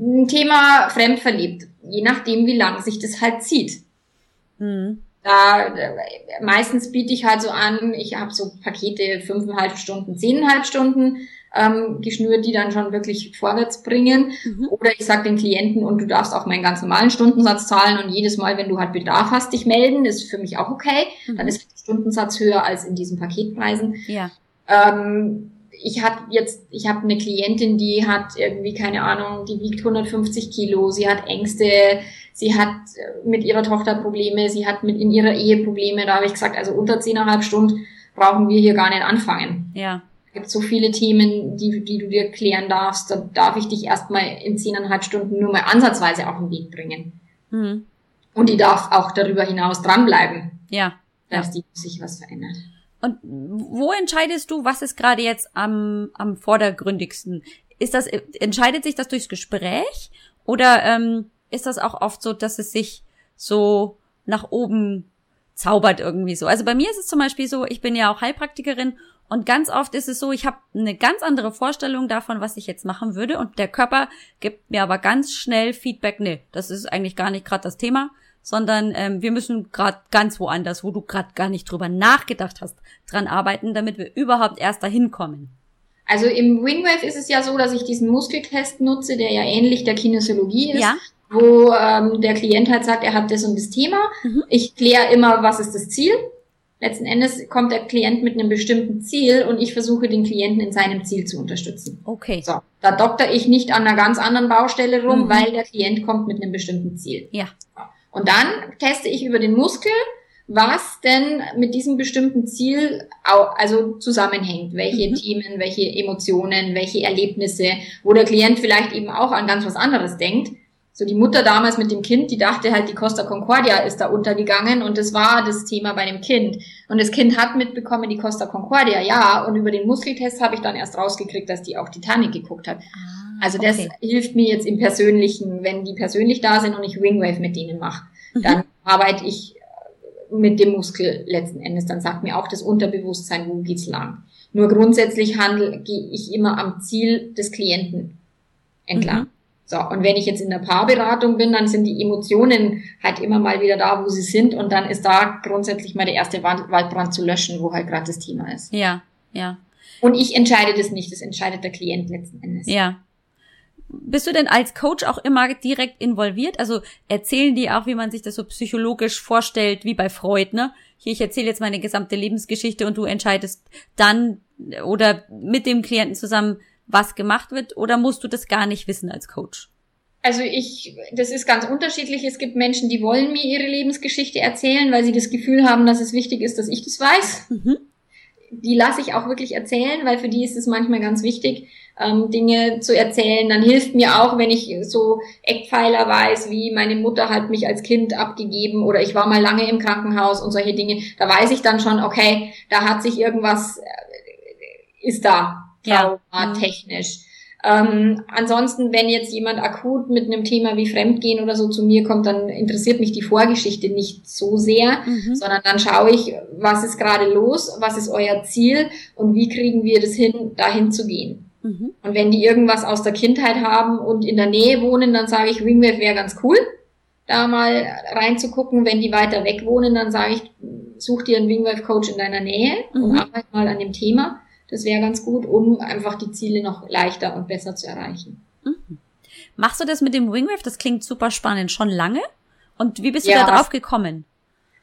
[SPEAKER 3] Ein Thema fremdverliebt, je nachdem, wie lang sich das halt zieht. Mhm. Da, meistens biete ich halt so an, ich habe so Pakete fünfeinhalb Stunden, zehneinhalb Stunden ähm, geschnürt, die dann schon wirklich vorwärts bringen. Mhm. Oder ich sage den Klienten, und du darfst auch meinen ganz normalen Stundensatz zahlen und jedes Mal, wenn du halt Bedarf hast, dich melden, ist für mich auch okay. Mhm. Dann ist der Stundensatz höher als in diesen Paketpreisen.
[SPEAKER 1] Ja.
[SPEAKER 3] Ähm, ich habe jetzt, ich habe eine Klientin, die hat irgendwie keine Ahnung, die wiegt 150 Kilo, sie hat Ängste, sie hat äh, mit ihrer Tochter Probleme, sie hat mit in ihrer Ehe Probleme. Da habe ich gesagt, also unter zehneinhalb Stunden brauchen wir hier gar nicht anfangen.
[SPEAKER 1] Ja
[SPEAKER 3] gibt so viele Themen, die, die du dir klären darfst. Da darf ich dich erstmal in zehneinhalb Stunden nur mal ansatzweise auf den Weg bringen. Mhm. Und die darf auch darüber hinaus dranbleiben.
[SPEAKER 1] Ja.
[SPEAKER 3] Dass
[SPEAKER 1] ja.
[SPEAKER 3] die sich was verändert.
[SPEAKER 1] Und wo entscheidest du, was ist gerade jetzt am, am vordergründigsten? Ist das, entscheidet sich das durchs Gespräch? Oder ähm, ist das auch oft so, dass es sich so nach oben zaubert irgendwie so? Also bei mir ist es zum Beispiel so, ich bin ja auch Heilpraktikerin und ganz oft ist es so, ich habe eine ganz andere Vorstellung davon, was ich jetzt machen würde. Und der Körper gibt mir aber ganz schnell Feedback, nee, das ist eigentlich gar nicht gerade das Thema, sondern ähm, wir müssen gerade ganz woanders, wo du gerade gar nicht drüber nachgedacht hast, dran arbeiten, damit wir überhaupt erst dahin kommen.
[SPEAKER 3] Also im Wingwave ist es ja so, dass ich diesen Muskeltest nutze, der ja ähnlich der Kinesiologie ist.
[SPEAKER 1] Ja
[SPEAKER 3] wo ähm, der Klient halt sagt, er hat das und das Thema. Mhm. Ich kläre immer, was ist das Ziel letzten Endes kommt der Klient mit einem bestimmten Ziel und ich versuche den Klienten in seinem Ziel zu unterstützen.
[SPEAKER 1] Okay.
[SPEAKER 3] So, da dokter ich nicht an einer ganz anderen Baustelle rum, mhm. weil der Klient kommt mit einem bestimmten Ziel.
[SPEAKER 1] Ja.
[SPEAKER 3] Und dann teste ich über den Muskel, was denn mit diesem bestimmten Ziel also zusammenhängt. Welche mhm. Themen, welche Emotionen, welche Erlebnisse, wo der Klient vielleicht eben auch an ganz was anderes denkt so die Mutter damals mit dem Kind, die dachte halt, die Costa Concordia ist da untergegangen und das war das Thema bei dem Kind. Und das Kind hat mitbekommen, die Costa Concordia, ja, und über den Muskeltest habe ich dann erst rausgekriegt, dass die auch Titanic geguckt hat. Ah, also das okay. hilft mir jetzt im Persönlichen, wenn die persönlich da sind und ich Wingwave mit denen mache, mhm. dann arbeite ich äh, mit dem Muskel letzten Endes. Dann sagt mir auch das Unterbewusstsein, wo geht's lang. Nur grundsätzlich handle, gehe ich immer am Ziel des Klienten entlang. Mhm. So, und wenn ich jetzt in der Paarberatung bin, dann sind die Emotionen halt immer mal wieder da, wo sie sind und dann ist da grundsätzlich mal der erste Waldbrand zu löschen, wo halt gerade das Thema ist.
[SPEAKER 1] Ja, ja.
[SPEAKER 3] Und ich entscheide das nicht, das entscheidet der Klient letzten Endes.
[SPEAKER 1] Ja. Bist du denn als Coach auch immer direkt involviert? Also erzählen die auch, wie man sich das so psychologisch vorstellt, wie bei Freud, ne? Hier, ich erzähle jetzt meine gesamte Lebensgeschichte und du entscheidest dann oder mit dem Klienten zusammen, was gemacht wird, oder musst du das gar nicht wissen als Coach?
[SPEAKER 3] Also ich, das ist ganz unterschiedlich. Es gibt Menschen, die wollen mir ihre Lebensgeschichte erzählen, weil sie das Gefühl haben, dass es wichtig ist, dass ich das weiß. Mhm. Die lasse ich auch wirklich erzählen, weil für die ist es manchmal ganz wichtig, ähm, Dinge zu erzählen. Dann hilft mir auch, wenn ich so Eckpfeiler weiß, wie meine Mutter hat mich als Kind abgegeben oder ich war mal lange im Krankenhaus und solche Dinge. Da weiß ich dann schon, okay, da hat sich irgendwas, äh, ist da
[SPEAKER 1] ja.
[SPEAKER 3] traumatechnisch. Ähm, ansonsten, wenn jetzt jemand akut mit einem Thema wie Fremdgehen oder so zu mir kommt, dann interessiert mich die Vorgeschichte nicht so sehr, mhm. sondern dann schaue ich, was ist gerade los, was ist euer Ziel und wie kriegen wir das hin, dahin zu gehen. Mhm. Und wenn die irgendwas aus der Kindheit haben und in der Nähe wohnen, dann sage ich, Wingwave wäre ganz cool, da mal reinzugucken. Wenn die weiter weg wohnen, dann sage ich, such dir einen Wingwave Coach in deiner Nähe mhm. und arbeite mal an dem Thema. Das wäre ganz gut, um einfach die Ziele noch leichter und besser zu erreichen.
[SPEAKER 1] Mhm. Machst du das mit dem Wingwave? Das klingt super spannend. Schon lange? Und wie bist du ja, da drauf gekommen?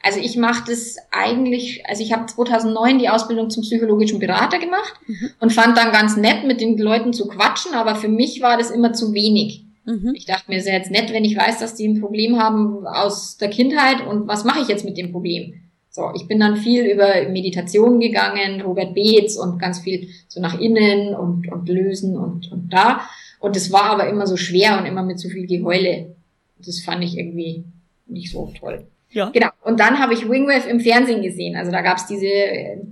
[SPEAKER 3] Also ich mache das eigentlich, also ich habe 2009 die Ausbildung zum psychologischen Berater gemacht mhm. und fand dann ganz nett, mit den Leuten zu quatschen, aber für mich war das immer zu wenig. Mhm. Ich dachte mir, es ist jetzt nett, wenn ich weiß, dass die ein Problem haben aus der Kindheit und was mache ich jetzt mit dem Problem? So, ich bin dann viel über Meditation gegangen, Robert Beetz und ganz viel so nach innen und, und lösen und, und da. Und es war aber immer so schwer und immer mit so viel Geheule. Das fand ich irgendwie nicht so toll. Ja. Genau. Und dann habe ich Wingwave im Fernsehen gesehen. Also da gab es diese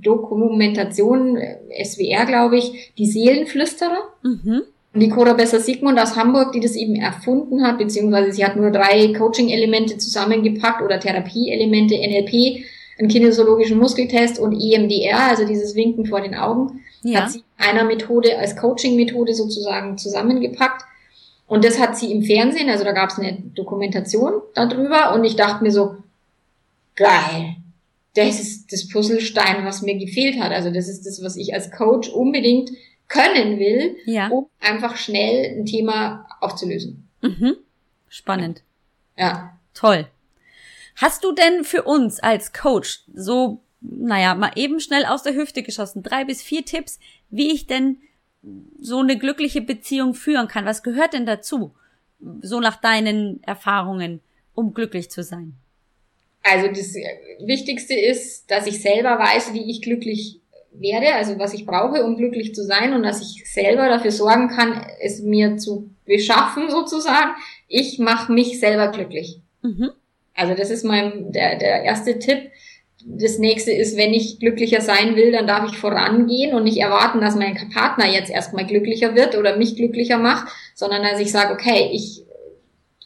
[SPEAKER 3] Dokumentation, SWR, glaube ich, die Seelenflüsterer. Mhm. Und die Cora Besser-Sigmund aus Hamburg, die das eben erfunden hat, beziehungsweise sie hat nur drei Coaching-Elemente zusammengepackt oder Therapie-Elemente, NLP, einen kinesiologischen Muskeltest und EMDR, also dieses Winken vor den Augen, ja. hat sie einer Methode als Coaching-Methode sozusagen zusammengepackt. Und das hat sie im Fernsehen, also da gab es eine Dokumentation darüber und ich dachte mir so, geil, das ist das Puzzlestein, was mir gefehlt hat. Also das ist das, was ich als Coach unbedingt können will, ja. um einfach schnell ein Thema aufzulösen.
[SPEAKER 1] Mhm. Spannend. Ja. Toll. Hast du denn für uns als Coach so, naja, mal eben schnell aus der Hüfte geschossen, drei bis vier Tipps, wie ich denn so eine glückliche Beziehung führen kann? Was gehört denn dazu? So nach deinen Erfahrungen, um glücklich zu sein?
[SPEAKER 3] Also das Wichtigste ist, dass ich selber weiß, wie ich glücklich werde, also was ich brauche, um glücklich zu sein und dass ich selber dafür sorgen kann, es mir zu beschaffen sozusagen. Ich mache mich selber glücklich. Mhm. Also das ist mein der, der erste Tipp. Das nächste ist, wenn ich glücklicher sein will, dann darf ich vorangehen und nicht erwarten, dass mein Partner jetzt erstmal glücklicher wird oder mich glücklicher macht, sondern dass ich sage, okay, ich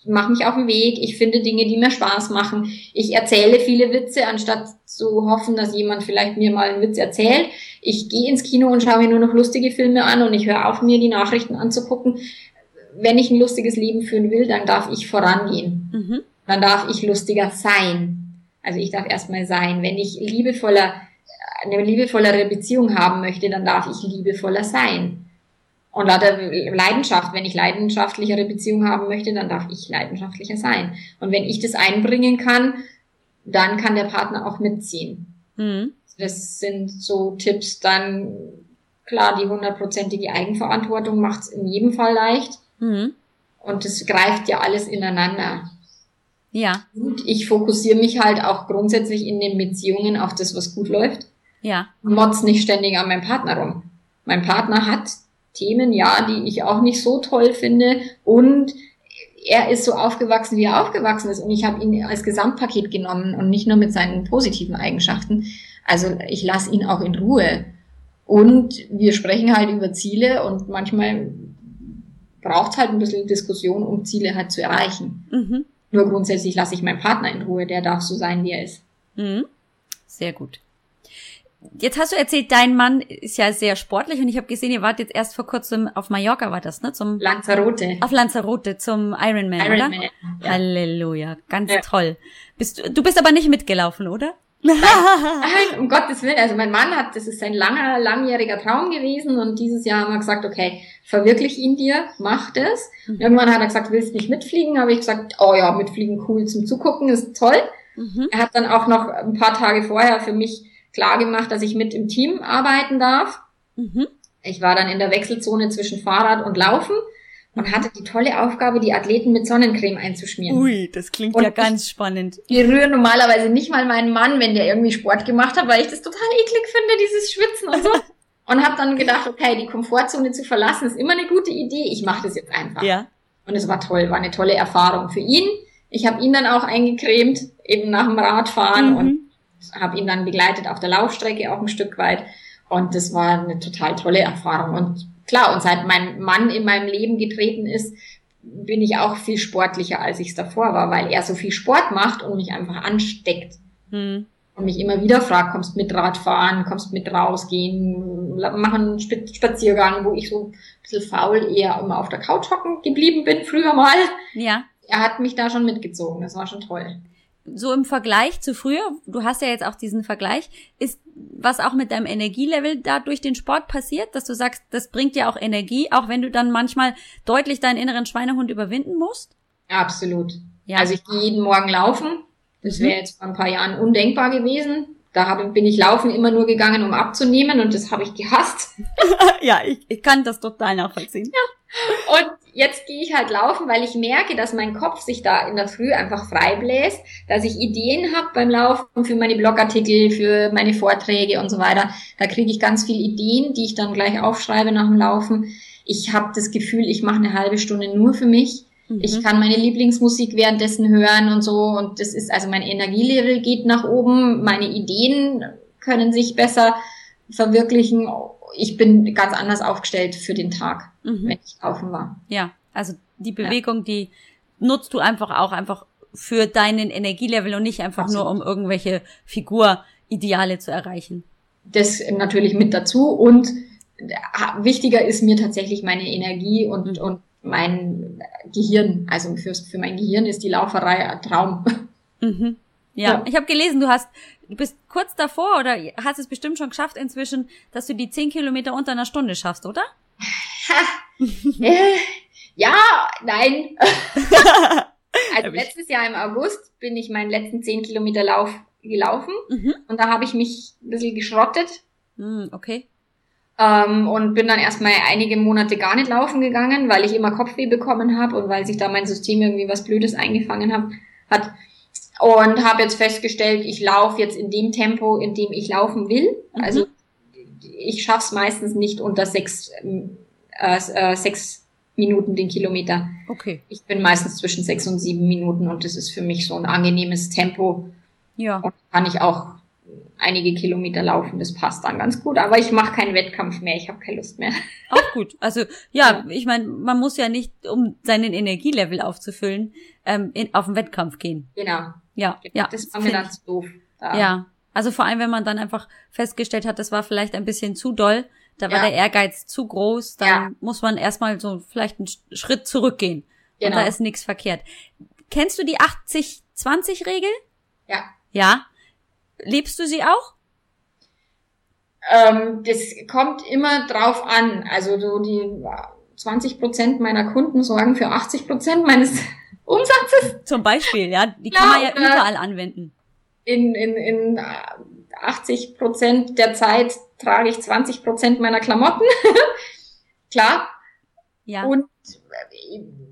[SPEAKER 3] mache mich auf den Weg, ich finde Dinge, die mir Spaß machen, ich erzähle viele Witze, anstatt zu hoffen, dass jemand vielleicht mir mal einen Witz erzählt. Ich gehe ins Kino und schaue mir nur noch lustige Filme an und ich höre auf, mir die Nachrichten anzugucken. Wenn ich ein lustiges Leben führen will, dann darf ich vorangehen. Mhm dann darf ich lustiger sein. Also ich darf erstmal sein. Wenn ich liebevoller, eine liebevollere Beziehung haben möchte, dann darf ich liebevoller sein. Und lauter Leidenschaft, wenn ich leidenschaftlichere Beziehung haben möchte, dann darf ich leidenschaftlicher sein. Und wenn ich das einbringen kann, dann kann der Partner auch mitziehen. Mhm. Das sind so Tipps, dann klar, die hundertprozentige Eigenverantwortung macht es in jedem Fall leicht. Mhm. Und es greift ja alles ineinander. Ja. Und ich fokussiere mich halt auch grundsätzlich in den Beziehungen auf das, was gut läuft. Ja. Motz nicht ständig an meinem Partner rum. Mein Partner hat Themen, ja, die ich auch nicht so toll finde und er ist so aufgewachsen, wie er aufgewachsen ist und ich habe ihn als Gesamtpaket genommen und nicht nur mit seinen positiven Eigenschaften. Also ich lasse ihn auch in Ruhe. Und wir sprechen halt über Ziele und manchmal braucht es halt ein bisschen Diskussion, um Ziele halt zu erreichen. Mhm. Nur grundsätzlich lasse ich meinen Partner in Ruhe, der darf so sein, wie er ist. Mhm.
[SPEAKER 1] Sehr gut. Jetzt hast du erzählt, dein Mann ist ja sehr sportlich und ich habe gesehen, ihr wart jetzt erst vor kurzem auf Mallorca, war das, ne? Zum
[SPEAKER 3] Lanzarote.
[SPEAKER 1] Auf Lanzarote zum Ironman, Iron oder? ja. Halleluja, ganz ja. toll. Bist du, du bist aber nicht mitgelaufen, oder?
[SPEAKER 3] Nein, um Gottes Willen. Also mein Mann hat, das ist sein langer, langjähriger Traum gewesen und dieses Jahr haben wir gesagt, okay, verwirklich ihn dir, mach das. Mhm. Irgendwann hat er gesagt, willst nicht mitfliegen? Habe ich gesagt, oh ja, mitfliegen cool zum Zugucken, ist toll. Mhm. Er hat dann auch noch ein paar Tage vorher für mich klar gemacht, dass ich mit im Team arbeiten darf. Mhm. Ich war dann in der Wechselzone zwischen Fahrrad und Laufen und hatte die tolle Aufgabe, die Athleten mit Sonnencreme einzuschmieren.
[SPEAKER 1] Ui, das klingt und ja ganz spannend.
[SPEAKER 3] Ich rühre normalerweise nicht mal meinen Mann, wenn der irgendwie Sport gemacht hat, weil ich das total eklig finde, dieses Schwitzen und so. und habe dann gedacht, okay, die Komfortzone zu verlassen ist immer eine gute Idee. Ich mache das jetzt einfach. Ja. Und es war toll, war eine tolle Erfahrung für ihn. Ich habe ihn dann auch eingecremt, eben nach dem Radfahren mhm. und habe ihn dann begleitet auf der Laufstrecke auch ein Stück weit. Und das war eine total tolle Erfahrung. Und klar, und seit mein Mann in meinem Leben getreten ist, bin ich auch viel sportlicher, als ich es davor war, weil er so viel Sport macht und mich einfach ansteckt. Hm. Und mich immer wieder fragt, kommst mit Radfahren, kommst mit rausgehen, machen einen Spaziergang, wo ich so ein bisschen faul eher immer auf der Couch hocken geblieben bin, früher mal.
[SPEAKER 1] Ja.
[SPEAKER 3] Er hat mich da schon mitgezogen, das war schon toll
[SPEAKER 1] so im Vergleich zu früher, du hast ja jetzt auch diesen Vergleich, ist was auch mit deinem Energielevel da durch den Sport passiert, dass du sagst, das bringt dir auch Energie, auch wenn du dann manchmal deutlich deinen inneren Schweinehund überwinden musst?
[SPEAKER 3] Absolut. Ja. Also ich gehe jeden Morgen laufen. Das mhm. wäre jetzt vor ein paar Jahren undenkbar gewesen. Da bin ich laufen immer nur gegangen, um abzunehmen und das habe ich gehasst.
[SPEAKER 1] ja, ich, ich kann das total nachvollziehen.
[SPEAKER 3] Ja. Und jetzt gehe ich halt laufen, weil ich merke, dass mein Kopf sich da in der Früh einfach frei bläst, dass ich Ideen habe beim Laufen für meine Blogartikel, für meine Vorträge und so weiter. Da kriege ich ganz viele Ideen, die ich dann gleich aufschreibe nach dem Laufen. Ich habe das Gefühl, ich mache eine halbe Stunde nur für mich Mhm. Ich kann meine Lieblingsmusik währenddessen hören und so. Und das ist, also mein Energielevel geht nach oben, meine Ideen können sich besser verwirklichen. Ich bin ganz anders aufgestellt für den Tag, mhm. wenn ich laufen war.
[SPEAKER 1] Ja, also die Bewegung, ja. die nutzt du einfach auch einfach für deinen Energielevel und nicht einfach Absolut. nur, um irgendwelche Figurideale zu erreichen.
[SPEAKER 3] Das natürlich mit dazu und wichtiger ist mir tatsächlich meine Energie und, mhm. und mein Gehirn, also für, für mein Gehirn ist die Lauferei ein Traum.
[SPEAKER 1] Mhm. Ja, ja, ich habe gelesen, du hast, du bist kurz davor oder hast es bestimmt schon geschafft inzwischen, dass du die zehn Kilometer unter einer Stunde schaffst, oder?
[SPEAKER 3] äh, ja, nein. also letztes Jahr im August bin ich meinen letzten zehn Kilometer Lauf gelaufen mhm. und da habe ich mich ein bisschen geschrottet.
[SPEAKER 1] Mhm, okay.
[SPEAKER 3] Ähm, und bin dann erstmal einige Monate gar nicht laufen gegangen, weil ich immer Kopfweh bekommen habe und weil sich da mein System irgendwie was Blödes eingefangen hab, hat. Und habe jetzt festgestellt, ich laufe jetzt in dem Tempo, in dem ich laufen will. Mhm. Also ich schaff's meistens nicht unter sechs, äh, äh, sechs Minuten den Kilometer.
[SPEAKER 1] Okay.
[SPEAKER 3] Ich bin meistens zwischen sechs und sieben Minuten und das ist für mich so ein angenehmes Tempo.
[SPEAKER 1] Ja.
[SPEAKER 3] Und kann ich auch einige Kilometer laufen, das passt dann ganz gut. Aber ich mache keinen Wettkampf mehr, ich habe keine Lust mehr.
[SPEAKER 1] Auch gut. Also ja, ja. ich meine, man muss ja nicht, um seinen Energielevel aufzufüllen, ähm, in, auf den Wettkampf gehen.
[SPEAKER 3] Genau.
[SPEAKER 1] Ja, ja.
[SPEAKER 3] Das war mir dann zu doof.
[SPEAKER 1] Da. Ja. Also vor allem, wenn man dann einfach festgestellt hat, das war vielleicht ein bisschen zu doll, da war ja. der Ehrgeiz zu groß, dann ja. muss man erstmal so vielleicht einen Schritt zurückgehen. Genau. Und da ist nichts verkehrt. Kennst du die 80-20-Regel?
[SPEAKER 3] Ja.
[SPEAKER 1] Ja. Lebst du sie auch?
[SPEAKER 3] Ähm, das kommt immer drauf an. Also so die 20 Prozent meiner Kunden sorgen für 80 Prozent meines Umsatzes.
[SPEAKER 1] Zum Beispiel, ja. Die kann man ja überall anwenden.
[SPEAKER 3] In, in, in 80 Prozent der Zeit trage ich 20 Prozent meiner Klamotten. Klar.
[SPEAKER 1] Ja.
[SPEAKER 3] Und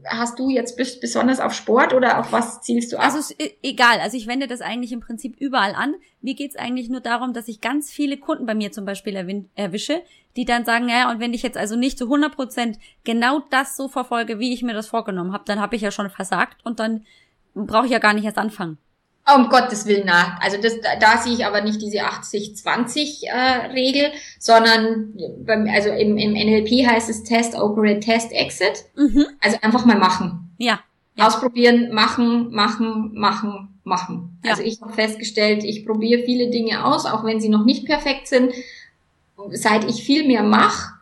[SPEAKER 3] hast du jetzt besonders auf Sport oder auf was zielst du ab?
[SPEAKER 1] Also ist egal. Also ich wende das eigentlich im Prinzip überall an. Mir geht's eigentlich nur darum, dass ich ganz viele Kunden bei mir zum Beispiel erwische, die dann sagen, ja, und wenn ich jetzt also nicht zu 100 Prozent genau das so verfolge, wie ich mir das vorgenommen habe, dann habe ich ja schon versagt und dann brauche ich ja gar nicht erst anfangen.
[SPEAKER 3] Um Gottes Willen, na. Also das, da, da sehe ich aber nicht diese 80-20-Regel, äh, sondern beim, also im, im NLP heißt es Test, Operate, Test, Exit. Mhm. Also einfach mal machen.
[SPEAKER 1] Ja.
[SPEAKER 3] ja. Ausprobieren, machen, machen, machen, machen. Ja. Also ich habe festgestellt, ich probiere viele Dinge aus, auch wenn sie noch nicht perfekt sind. Seit ich viel mehr mache,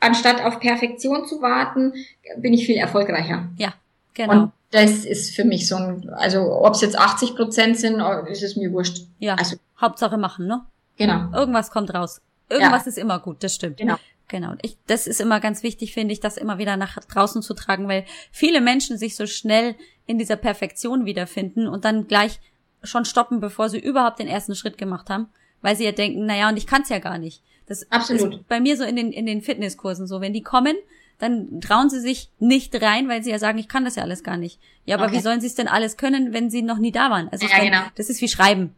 [SPEAKER 3] anstatt auf Perfektion zu warten, bin ich viel erfolgreicher.
[SPEAKER 1] Ja, genau.
[SPEAKER 3] Und das ist für mich so ein, also ob es jetzt 80 Prozent sind, oh, ist es mir wurscht.
[SPEAKER 1] Ja,
[SPEAKER 3] also,
[SPEAKER 1] Hauptsache machen, ne?
[SPEAKER 3] Genau.
[SPEAKER 1] Irgendwas kommt raus. Irgendwas ja. ist immer gut, das stimmt.
[SPEAKER 3] Genau.
[SPEAKER 1] Genau. Ich, das ist immer ganz wichtig, finde ich, das immer wieder nach draußen zu tragen, weil viele Menschen sich so schnell in dieser Perfektion wiederfinden und dann gleich schon stoppen, bevor sie überhaupt den ersten Schritt gemacht haben, weil sie ja denken, naja, und ich kann es ja gar nicht. Das
[SPEAKER 3] Absolut.
[SPEAKER 1] ist bei mir so in den, in den Fitnesskursen so. Wenn die kommen, dann trauen sie sich nicht rein, weil sie ja sagen, ich kann das ja alles gar nicht. Ja, aber okay. wie sollen sie es denn alles können, wenn sie noch nie da waren? Also
[SPEAKER 3] ja,
[SPEAKER 1] kann,
[SPEAKER 3] genau.
[SPEAKER 1] das ist wie Schreiben.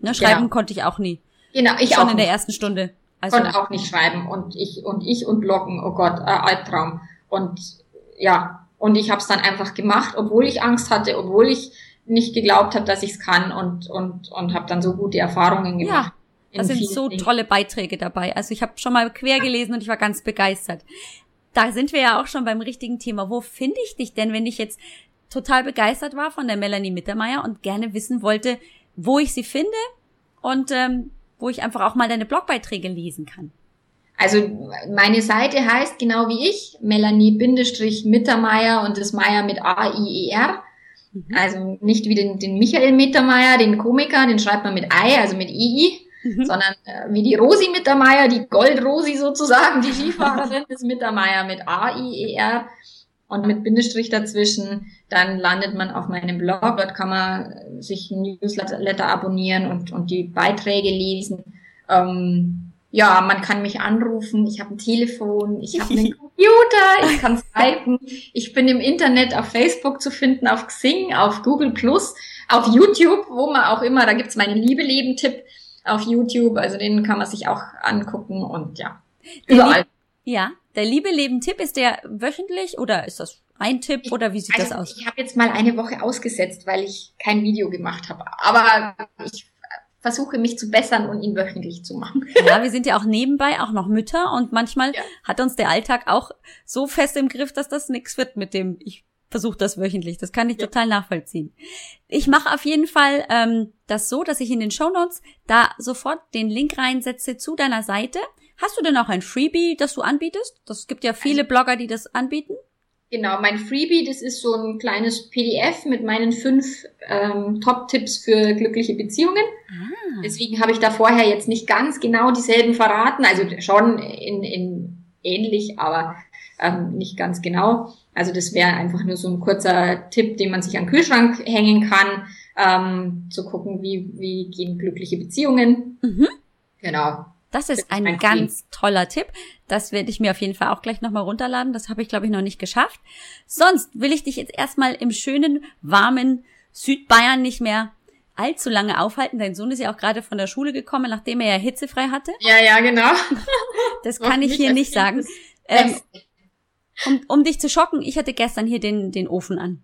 [SPEAKER 1] Ne, schreiben genau. konnte ich auch nie.
[SPEAKER 3] Genau, ich
[SPEAKER 1] Schon
[SPEAKER 3] auch
[SPEAKER 1] in der ersten Stunde.
[SPEAKER 3] Also, konnte auch nicht schreiben und ich und ich und Bloggen, oh Gott, äh, Albtraum. Und ja, und ich habe es dann einfach gemacht, obwohl ich Angst hatte, obwohl ich nicht geglaubt habe, dass ich es kann und und und habe dann so gute Erfahrungen gemacht.
[SPEAKER 1] Ja. Da sind so Dingen. tolle Beiträge dabei. Also ich habe schon mal quer gelesen und ich war ganz begeistert. Da sind wir ja auch schon beim richtigen Thema. Wo finde ich dich denn, wenn ich jetzt total begeistert war von der Melanie Mittermeier und gerne wissen wollte, wo ich sie finde und ähm, wo ich einfach auch mal deine Blogbeiträge lesen kann?
[SPEAKER 3] Also meine Seite heißt genau wie ich, Melanie-Mittermeier und das Meier mit A-I-E-R. Mhm. Also nicht wie den, den Michael Mittermeier, den Komiker, den schreibt man mit I, also mit I-I, mhm. sondern äh, wie die Rosi Mittermeier, die Gold-Rosi sozusagen, die Skifahrerin ist Mittermeier mit A-I-E-R und mit Bindestrich dazwischen. Dann landet man auf meinem Blog, dort kann man sich ein Newsletter abonnieren und, und die Beiträge lesen. Ähm, ja, man kann mich anrufen, ich habe ein Telefon, ich habe einen Computer, ich kann skypen, ich bin im Internet auf Facebook zu finden, auf Xing, auf Google Plus, auf YouTube, wo man auch immer, da gibt's meinen Liebe-Leben-Tipp auf YouTube, also den kann man sich auch angucken und ja,
[SPEAKER 1] überall. Ja, der Liebe-Leben-Tipp, ist der wöchentlich oder ist das ein Tipp oder wie sieht
[SPEAKER 3] also,
[SPEAKER 1] das aus?
[SPEAKER 3] Ich habe jetzt mal eine Woche ausgesetzt, weil ich kein Video gemacht habe. Aber ich versuche mich zu bessern und ihn wöchentlich zu machen.
[SPEAKER 1] Ja, wir sind ja auch nebenbei auch noch Mütter und manchmal ja. hat uns der Alltag auch so fest im Griff, dass das nichts wird mit dem ich versuche das wöchentlich. Das kann ich ja. total nachvollziehen. Ich mache auf jeden Fall ähm, das so, dass ich in den Show Notes da sofort den Link reinsetze zu deiner Seite. Hast du denn auch ein Freebie, das du anbietest? Das gibt ja viele Blogger, die das anbieten.
[SPEAKER 3] Genau, mein Freebie, das ist so ein kleines PDF mit meinen fünf ähm, Top-Tipps für glückliche Beziehungen. Ah. Deswegen habe ich da vorher jetzt nicht ganz genau dieselben verraten, also schon in, in ähnlich, aber ähm, nicht ganz genau. Also das wäre einfach nur so ein kurzer Tipp, den man sich an den Kühlschrank hängen kann, ähm, zu gucken, wie, wie gehen glückliche Beziehungen. Mhm. Genau.
[SPEAKER 1] Das ist ein, ein ganz toller Tipp. Das werde ich mir auf jeden Fall auch gleich nochmal runterladen. Das habe ich, glaube ich, noch nicht geschafft. Sonst will ich dich jetzt erstmal im schönen, warmen Südbayern nicht mehr allzu lange aufhalten. Dein Sohn ist ja auch gerade von der Schule gekommen, nachdem er ja hitzefrei hatte.
[SPEAKER 3] Ja, ja, genau.
[SPEAKER 1] Das kann ich hier nicht sagen. Ähm, um, um dich zu schocken, ich hatte gestern hier den, den Ofen an.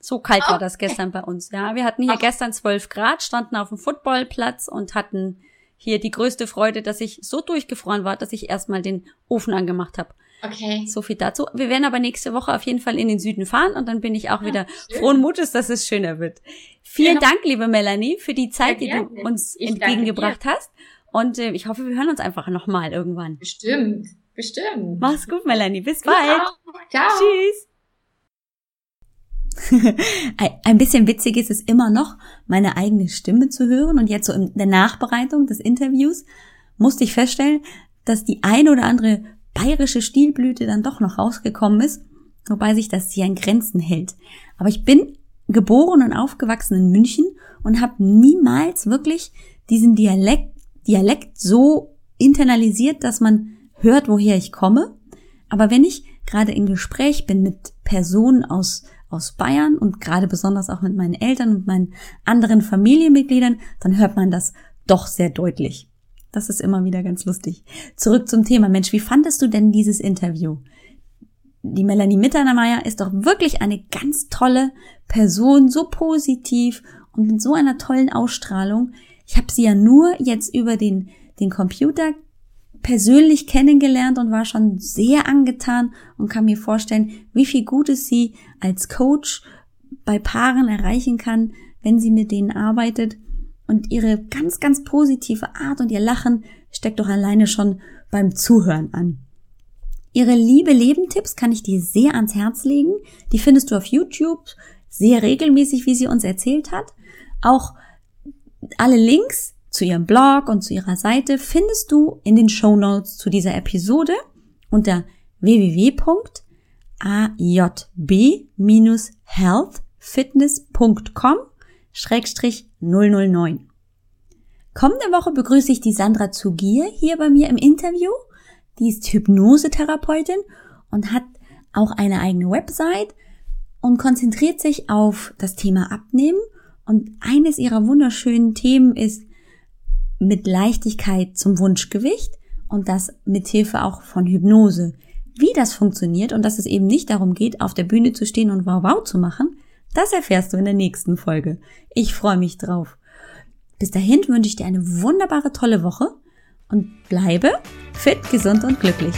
[SPEAKER 1] So kalt war das gestern bei uns. Ja, wir hatten hier gestern 12 Grad, standen auf dem Footballplatz und hatten hier die größte Freude, dass ich so durchgefroren war, dass ich erstmal den Ofen angemacht habe.
[SPEAKER 3] Okay.
[SPEAKER 1] So viel dazu. Wir werden aber nächste Woche auf jeden Fall in den Süden fahren und dann bin ich auch ja, wieder schön. frohen Mutes, dass es schöner wird. Vielen ja. Dank, liebe Melanie, für die Zeit, die du uns ich entgegengebracht hast. Und äh, ich hoffe, wir hören uns einfach nochmal irgendwann.
[SPEAKER 3] Bestimmt, bestimmt.
[SPEAKER 1] Mach's gut, Melanie. Bis bald.
[SPEAKER 3] Ciao.
[SPEAKER 1] Tschüss. Ein bisschen witzig ist es immer noch, meine eigene Stimme zu hören. Und jetzt so in der Nachbereitung des Interviews musste ich feststellen, dass die eine oder andere bayerische Stilblüte dann doch noch rausgekommen ist, wobei sich das hier in Grenzen hält. Aber ich bin geboren und aufgewachsen in München und habe niemals wirklich diesen Dialekt, Dialekt so internalisiert, dass man hört, woher ich komme. Aber wenn ich gerade in Gespräch bin mit Personen aus aus Bayern und gerade besonders auch mit meinen Eltern und meinen anderen Familienmitgliedern, dann hört man das doch sehr deutlich. Das ist immer wieder ganz lustig. Zurück zum Thema. Mensch, wie fandest du denn dieses Interview? Die Melanie Mittermeier ist doch wirklich eine ganz tolle Person, so positiv und mit so einer tollen Ausstrahlung. Ich habe sie ja nur jetzt über den, den Computer persönlich kennengelernt und war schon sehr angetan und kann mir vorstellen, wie viel Gutes sie als Coach bei Paaren erreichen kann, wenn sie mit denen arbeitet. Und ihre ganz, ganz positive Art und ihr Lachen steckt doch alleine schon beim Zuhören an. Ihre liebe Lebentipps kann ich dir sehr ans Herz legen. Die findest du auf YouTube sehr regelmäßig, wie sie uns erzählt hat. Auch alle Links zu ihrem Blog und zu ihrer Seite findest du in den Show Notes zu dieser Episode unter www.ajb-healthfitness.com 009. Kommende Woche begrüße ich die Sandra Zugier hier bei mir im Interview. Die ist Hypnosetherapeutin und hat auch eine eigene Website und konzentriert sich auf das Thema Abnehmen. Und eines ihrer wunderschönen Themen ist mit Leichtigkeit zum Wunschgewicht und das mit Hilfe auch von Hypnose. Wie das funktioniert und dass es eben nicht darum geht, auf der Bühne zu stehen und wow wow zu machen, das erfährst du in der nächsten Folge. Ich freue mich drauf. Bis dahin wünsche ich dir eine wunderbare, tolle Woche und bleibe fit, gesund und glücklich.